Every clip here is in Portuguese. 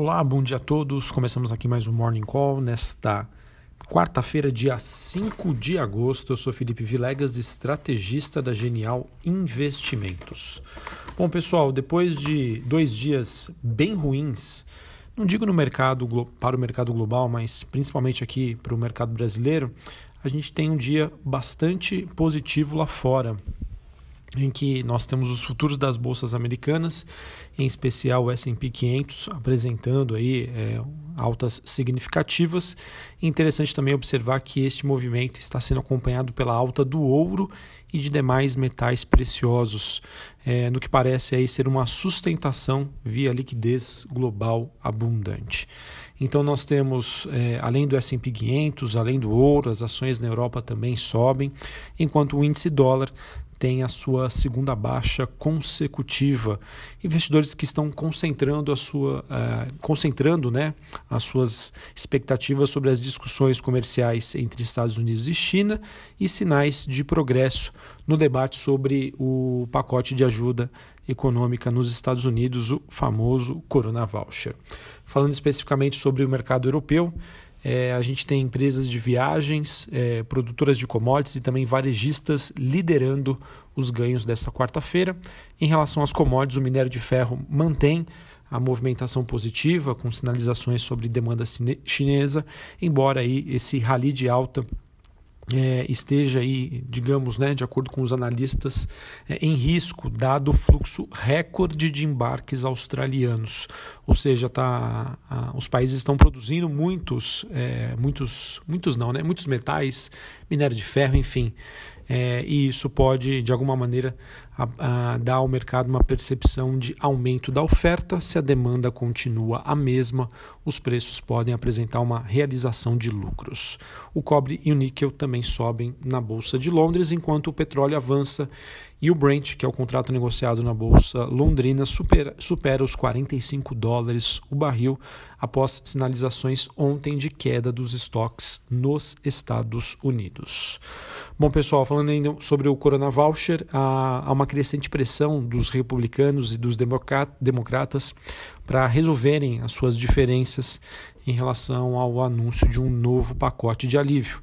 Olá, bom dia a todos. Começamos aqui mais um Morning Call nesta quarta-feira, dia 5 de agosto. Eu sou Felipe Vilegas, estrategista da Genial Investimentos. Bom, pessoal, depois de dois dias bem ruins, não digo no mercado para o mercado global, mas principalmente aqui para o mercado brasileiro, a gente tem um dia bastante positivo lá fora em que nós temos os futuros das bolsas americanas, em especial o S&P 500, apresentando aí é, altas significativas. interessante também observar que este movimento está sendo acompanhado pela alta do ouro e de demais metais preciosos, é, no que parece aí ser uma sustentação via liquidez global abundante. Então nós temos, é, além do S&P 500, além do ouro, as ações na Europa também sobem, enquanto o índice dólar tem a sua segunda baixa consecutiva. Investidores que estão concentrando a sua, uh, concentrando, né, as suas expectativas sobre as discussões comerciais entre Estados Unidos e China e sinais de progresso no debate sobre o pacote de ajuda econômica nos Estados Unidos, o famoso Corona Voucher. Falando especificamente sobre o mercado europeu, é, a gente tem empresas de viagens, é, produtoras de commodities e também varejistas liderando os ganhos desta quarta-feira. Em relação às commodities, o minério de ferro mantém a movimentação positiva, com sinalizações sobre demanda chinesa, embora aí esse rally de alta é, esteja aí, digamos, né, de acordo com os analistas, é, em risco, dado o fluxo recorde de embarques australianos. Ou seja, tá, a, os países estão produzindo muitos, é, muitos, muitos não, né, muitos metais, minério de ferro, enfim. É, e isso pode, de alguma maneira, a, a dar ao mercado uma percepção de aumento da oferta. Se a demanda continua a mesma, os preços podem apresentar uma realização de lucros. O cobre e o níquel também sobem na Bolsa de Londres, enquanto o petróleo avança e o Brent, que é o contrato negociado na Bolsa Londrina, supera, supera os 45 dólares o barril após sinalizações ontem de queda dos estoques nos Estados Unidos. Bom, pessoal, falando ainda sobre o Corona Voucher, há uma crescente pressão dos republicanos e dos democratas para resolverem as suas diferenças em relação ao anúncio de um novo pacote de alívio.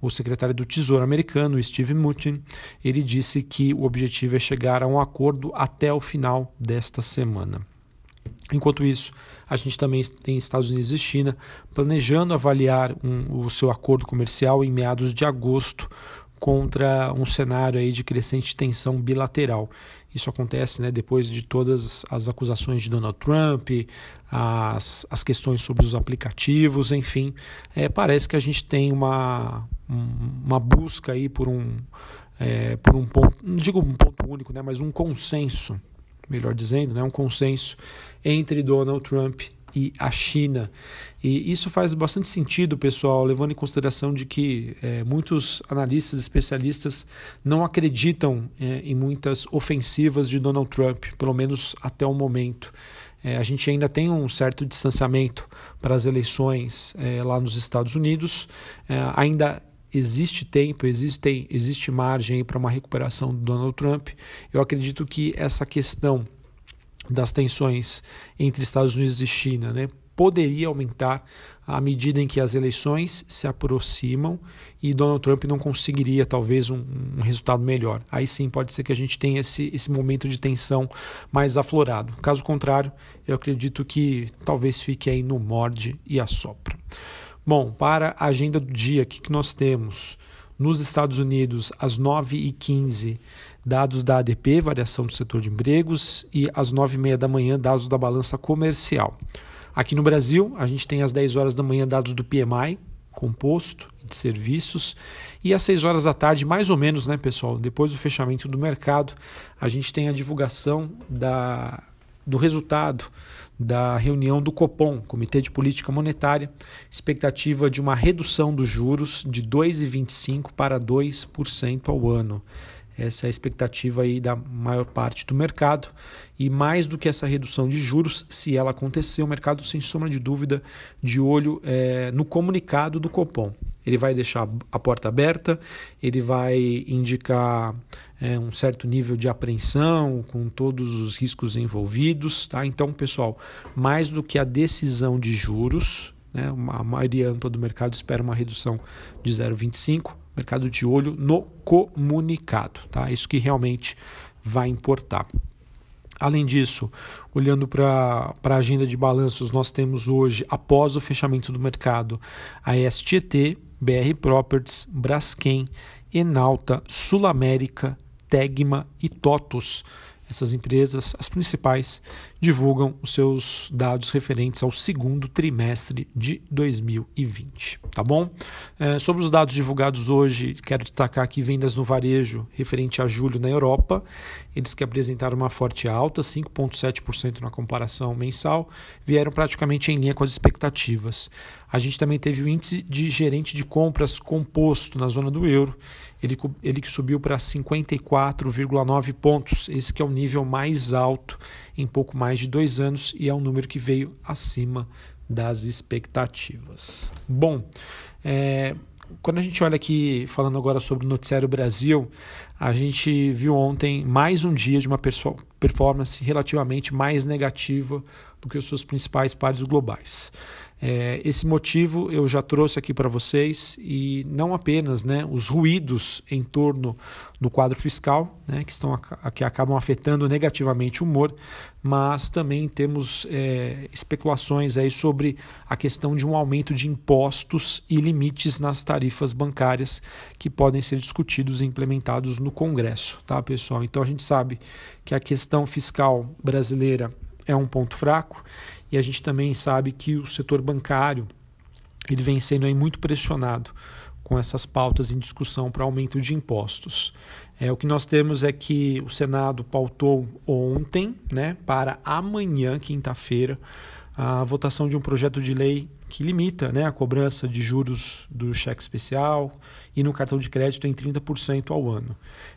O secretário do Tesouro americano, Steve Mnuchin, ele disse que o objetivo é chegar a um acordo até o final desta semana. Enquanto isso, a gente também tem Estados Unidos e China planejando avaliar um, o seu acordo comercial em meados de agosto, contra um cenário aí de crescente tensão bilateral. Isso acontece né, depois de todas as acusações de Donald Trump, as, as questões sobre os aplicativos, enfim. É, parece que a gente tem uma, uma busca aí por um, é, por um ponto, não digo um ponto único, né, mas um consenso, melhor dizendo, né, um consenso entre Donald Trump e a China. E isso faz bastante sentido, pessoal, levando em consideração de que é, muitos analistas, especialistas, não acreditam é, em muitas ofensivas de Donald Trump, pelo menos até o momento. É, a gente ainda tem um certo distanciamento para as eleições é, lá nos Estados Unidos. É, ainda existe tempo, existe, existe margem para uma recuperação do Donald Trump. Eu acredito que essa questão das tensões entre Estados Unidos e China né, poderia aumentar à medida em que as eleições se aproximam e Donald Trump não conseguiria talvez um, um, resultado melhor. Aí sim pode ser que a gente tenha esse, esse momento de tensão mais aflorado. Caso contrário, eu acredito que talvez fique aí no morde e assopra. Bom, para a agenda do dia, o que, que nós temos? Nos Estados Unidos, às 9h15, dados da ADP, variação do setor de empregos, e às 9h30 da manhã, dados da balança comercial. Aqui no Brasil, a gente tem às 10 horas da manhã dados do PMI, composto de serviços, e às 6 horas da tarde, mais ou menos, né, pessoal, depois do fechamento do mercado, a gente tem a divulgação da, do resultado da reunião do Copom, Comitê de Política Monetária, expectativa de uma redução dos juros de 2,25% para 2% ao ano. Essa é a expectativa aí da maior parte do mercado. E mais do que essa redução de juros, se ela acontecer, o mercado, sem sombra de dúvida, de olho é, no comunicado do Copom. Ele vai deixar a porta aberta, ele vai indicar é, um certo nível de apreensão com todos os riscos envolvidos. Tá? Então, pessoal, mais do que a decisão de juros, né, a maioria ampla do mercado espera uma redução de 0,25, mercado de olho no comunicado. Tá? Isso que realmente vai importar. Além disso, olhando para a agenda de balanços, nós temos hoje, após o fechamento do mercado, a STT, BR Properties, Braskem, Enalta, Sul América, Tegma e TOTUS essas empresas, as principais, divulgam os seus dados referentes ao segundo trimestre de 2020. Tá bom? É, sobre os dados divulgados hoje, quero destacar aqui vendas no varejo referente a julho na Europa. Eles que apresentaram uma forte alta, 5,7% na comparação mensal, vieram praticamente em linha com as expectativas. A gente também teve o índice de gerente de compras composto na zona do euro ele, ele que subiu para 54,9 pontos. Esse que é o nível mais alto em pouco mais de dois anos e é um número que veio acima das expectativas. Bom, é, quando a gente olha aqui, falando agora sobre o Noticiário Brasil, a gente viu ontem mais um dia de uma performance relativamente mais negativa do que os seus principais pares globais. É, esse motivo eu já trouxe aqui para vocês e não apenas né, os ruídos em torno do quadro fiscal, né, que, estão, que acabam afetando negativamente o humor, mas também temos é, especulações aí sobre a questão de um aumento de impostos e limites nas tarifas bancárias que podem ser discutidos e implementados no Congresso, tá, pessoal? Então a gente sabe que a questão fiscal brasileira é um ponto fraco e a gente também sabe que o setor bancário ele vem sendo aí muito pressionado com essas pautas em discussão para aumento de impostos. É, o que nós temos é que o Senado pautou ontem, né, para amanhã, quinta-feira, a votação de um projeto de lei que limita né, a cobrança de juros do cheque especial e no cartão de crédito em 30% ao ano.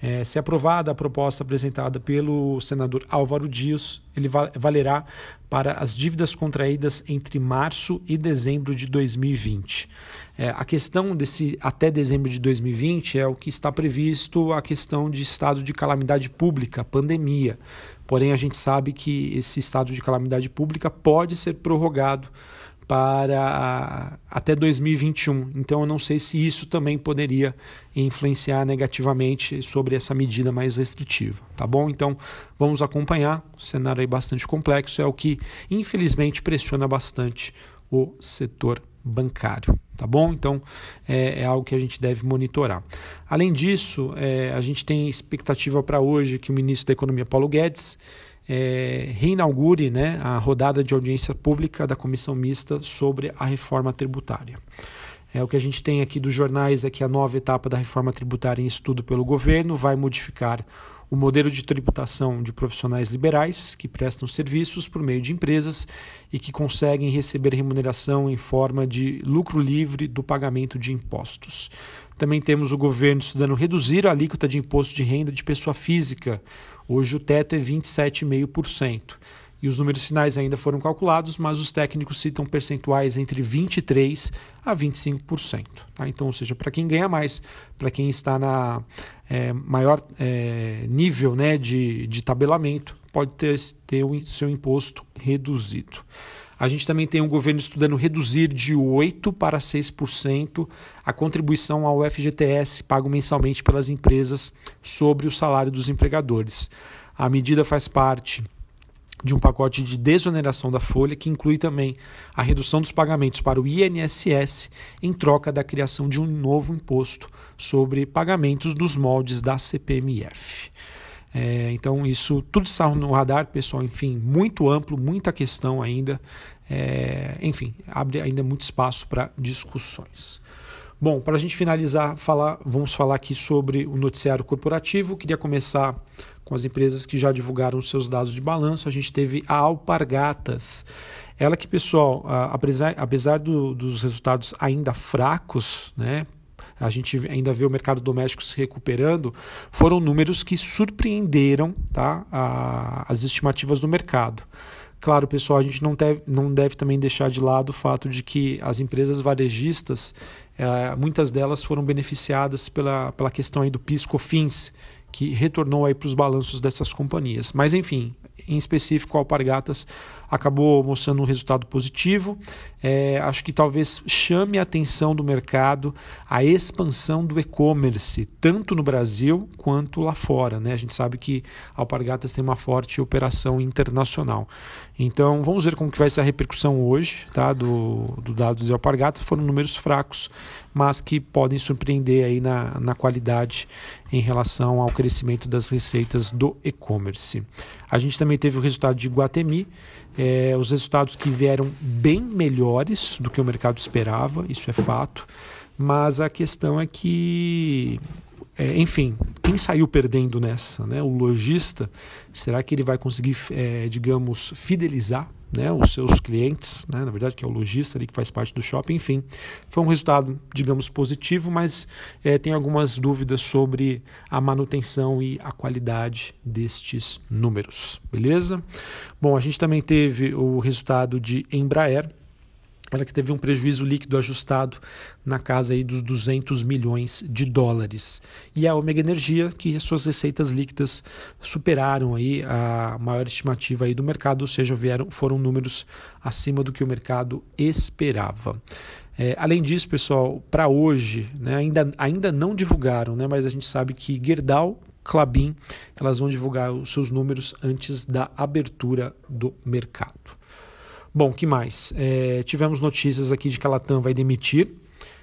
É, se aprovada a proposta apresentada pelo senador Álvaro Dias, ele valerá para as dívidas contraídas entre março e dezembro de 2020. É, a questão desse até dezembro de 2020 é o que está previsto a questão de estado de calamidade pública, pandemia. Porém, a gente sabe que esse estado de calamidade pública pode ser prorrogado para até 2021. Então eu não sei se isso também poderia influenciar negativamente sobre essa medida mais restritiva, tá bom? Então vamos acompanhar. O cenário é bastante complexo, é o que infelizmente pressiona bastante o setor bancário, tá bom? Então é, é algo que a gente deve monitorar. Além disso, é, a gente tem expectativa para hoje que o ministro da Economia Paulo Guedes é, reinaugure né, a rodada de audiência pública da comissão mista sobre a reforma tributária. É, o que a gente tem aqui dos jornais é que a nova etapa da reforma tributária em estudo pelo governo vai modificar o modelo de tributação de profissionais liberais que prestam serviços por meio de empresas e que conseguem receber remuneração em forma de lucro livre do pagamento de impostos. Também temos o governo estudando reduzir a alíquota de imposto de renda de pessoa física. Hoje o teto é 27,5%. E os números finais ainda foram calculados, mas os técnicos citam percentuais entre 23% a 25%. Tá? Então, ou seja, para quem ganha mais, para quem está na é, maior é, nível né, de, de tabelamento, pode ter, ter o seu imposto reduzido. A gente também tem um governo estudando reduzir de 8% para 6% a contribuição ao FGTS pago mensalmente pelas empresas sobre o salário dos empregadores. A medida faz parte de um pacote de desoneração da folha que inclui também a redução dos pagamentos para o INSS em troca da criação de um novo imposto sobre pagamentos dos moldes da CPMF. É, então, isso tudo está no radar, pessoal. Enfim, muito amplo, muita questão ainda. É, enfim, abre ainda muito espaço para discussões. Bom, para a gente finalizar, falar, vamos falar aqui sobre o noticiário corporativo. Queria começar com as empresas que já divulgaram seus dados de balanço. A gente teve a Alpargatas. Ela que, pessoal, apesar, apesar do, dos resultados ainda fracos, né, a gente ainda vê o mercado doméstico se recuperando, foram números que surpreenderam tá, a, as estimativas do mercado. Claro, pessoal, a gente não deve, não deve também deixar de lado o fato de que as empresas varejistas, é, muitas delas foram beneficiadas pela, pela questão aí do PIS-COFINS, que retornou aí para os balanços dessas companhias. Mas enfim, em específico, a Alpargatas acabou mostrando um resultado positivo. É, acho que talvez chame a atenção do mercado a expansão do e-commerce, tanto no Brasil quanto lá fora. Né? A gente sabe que a Alpargatas tem uma forte operação internacional. Então vamos ver como que vai ser a repercussão hoje tá? do, do dados de Alpargatas. Foram números fracos, mas que podem surpreender aí na, na qualidade em relação ao crescimento das receitas do e-commerce. A gente também teve o resultado de Guatemi, é, os resultados que vieram bem melhores do que o mercado esperava, isso é fato, mas a questão é que é, enfim, quem saiu perdendo nessa? Né? O lojista, será que ele vai conseguir, é, digamos, fidelizar né, os seus clientes, né, na verdade que é o lojista ali que faz parte do shopping, enfim, foi um resultado, digamos, positivo, mas é, tem algumas dúvidas sobre a manutenção e a qualidade destes números, beleza? Bom, a gente também teve o resultado de Embraer, ela que teve um prejuízo líquido ajustado na casa aí dos 200 milhões de dólares. E a Omega Energia, que suas receitas líquidas superaram aí a maior estimativa aí do mercado, ou seja, vieram, foram números acima do que o mercado esperava. É, além disso, pessoal, para hoje, né, ainda, ainda não divulgaram, né, mas a gente sabe que Gerdau, Clabin, elas vão divulgar os seus números antes da abertura do mercado. Bom, que mais? É, tivemos notícias aqui de que a Latam vai demitir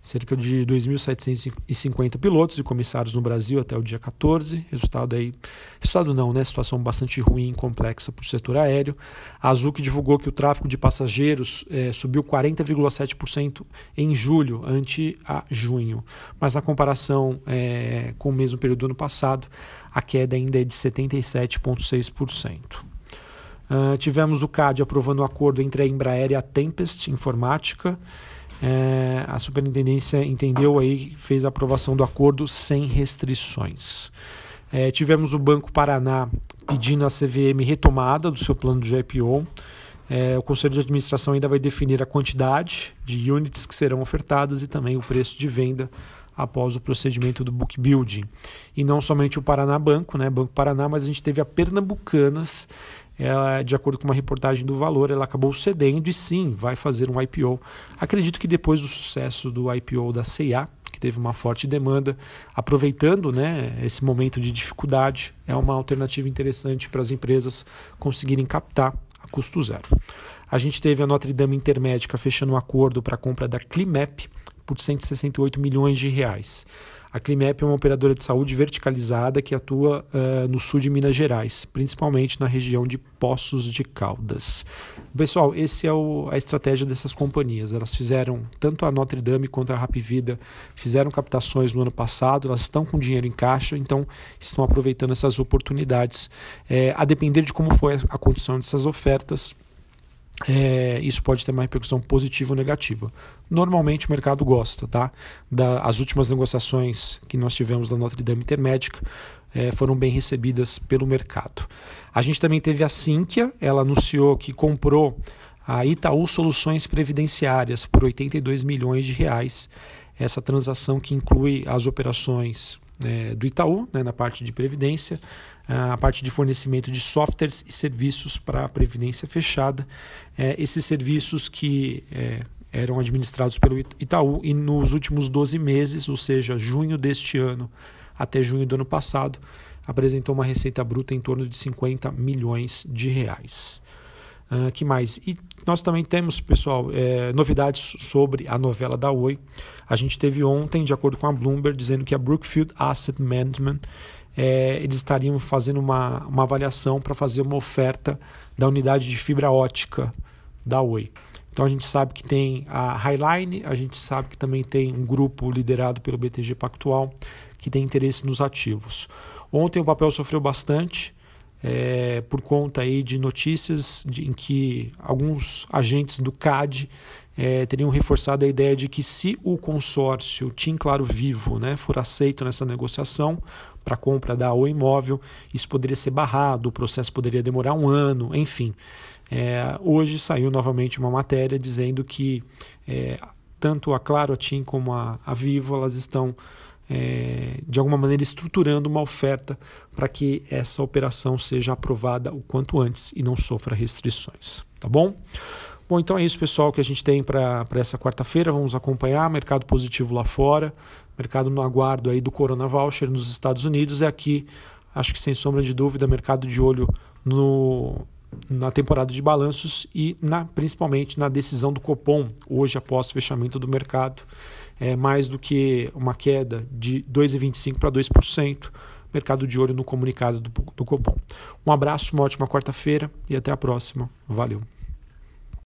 cerca de 2.750 pilotos e comissários no Brasil até o dia 14. Resultado aí, resultado não, né? Situação bastante ruim e complexa para o setor aéreo. A Azul que divulgou que o tráfego de passageiros é, subiu 40,7% em julho ante a junho, mas na comparação é, com o mesmo período do ano passado, a queda ainda é de 77,6%. Uh, tivemos o CAD aprovando o acordo entre a Embraer e a Tempest Informática. É, a superintendência entendeu aí, fez a aprovação do acordo sem restrições. É, tivemos o Banco Paraná pedindo a CVM retomada do seu plano de IPO. É, o Conselho de Administração ainda vai definir a quantidade de units que serão ofertadas e também o preço de venda após o procedimento do book building. E não somente o Paraná Banco, né, Banco Paraná, mas a gente teve a Pernambucanas ela, de acordo com uma reportagem do Valor, ela acabou cedendo e sim, vai fazer um IPO. Acredito que depois do sucesso do IPO da CIA, que teve uma forte demanda, aproveitando né, esse momento de dificuldade, é uma alternativa interessante para as empresas conseguirem captar a custo zero. A gente teve a Notre Dame Intermédica fechando um acordo para a compra da Climap por 168 milhões de reais. A Climep é uma operadora de saúde verticalizada que atua uh, no sul de Minas Gerais, principalmente na região de Poços de Caldas. Pessoal, essa é o, a estratégia dessas companhias. Elas fizeram, tanto a Notre Dame quanto a Rapvida, fizeram captações no ano passado, elas estão com dinheiro em caixa, então estão aproveitando essas oportunidades. É, a depender de como foi a condição dessas ofertas, é, isso pode ter uma repercussão positiva ou negativa. Normalmente o mercado gosta, tá? Da, as últimas negociações que nós tivemos da Notre Dame Intermédica é, foram bem recebidas pelo mercado. A gente também teve a Sinqia, ela anunciou que comprou a Itaú Soluções Previdenciárias por 82 milhões de reais. Essa transação que inclui as operações é, do Itaú, né, na parte de previdência, a parte de fornecimento de softwares e serviços para a previdência fechada. É, esses serviços que é, eram administrados pelo Itaú e nos últimos 12 meses, ou seja, junho deste ano até junho do ano passado, apresentou uma receita bruta em torno de 50 milhões de reais. Uh, que mais? E nós também temos, pessoal, é, novidades sobre a novela da Oi. A gente teve ontem, de acordo com a Bloomberg, dizendo que a Brookfield Asset Management é, eles estariam fazendo uma, uma avaliação para fazer uma oferta da unidade de fibra ótica da Oi. Então a gente sabe que tem a Highline, a gente sabe que também tem um grupo liderado pelo BTG Pactual que tem interesse nos ativos. Ontem o papel sofreu bastante, é, por conta aí de notícias de, em que alguns agentes do CAD é, teriam reforçado a ideia de que se o consórcio Tim Claro Vivo né, for aceito nessa negociação para compra da O Imóvel, isso poderia ser barrado, o processo poderia demorar um ano, enfim. É, hoje saiu novamente uma matéria dizendo que é, tanto a Claro, a TIM como a, a Vivo, elas estão é, de alguma maneira estruturando uma oferta para que essa operação seja aprovada o quanto antes e não sofra restrições. Tá bom? Bom, então é isso, pessoal, que a gente tem para essa quarta-feira. Vamos acompanhar mercado positivo lá fora, mercado no aguardo aí do Corona Voucher nos Estados Unidos. E aqui, acho que sem sombra de dúvida, mercado de olho no, na temporada de balanços e na, principalmente na decisão do Copom, hoje após o fechamento do mercado é, mais do que uma queda de 2,25% para 2%. Mercado de olho no comunicado do, do Copom. Um abraço, uma ótima quarta-feira e até a próxima. Valeu.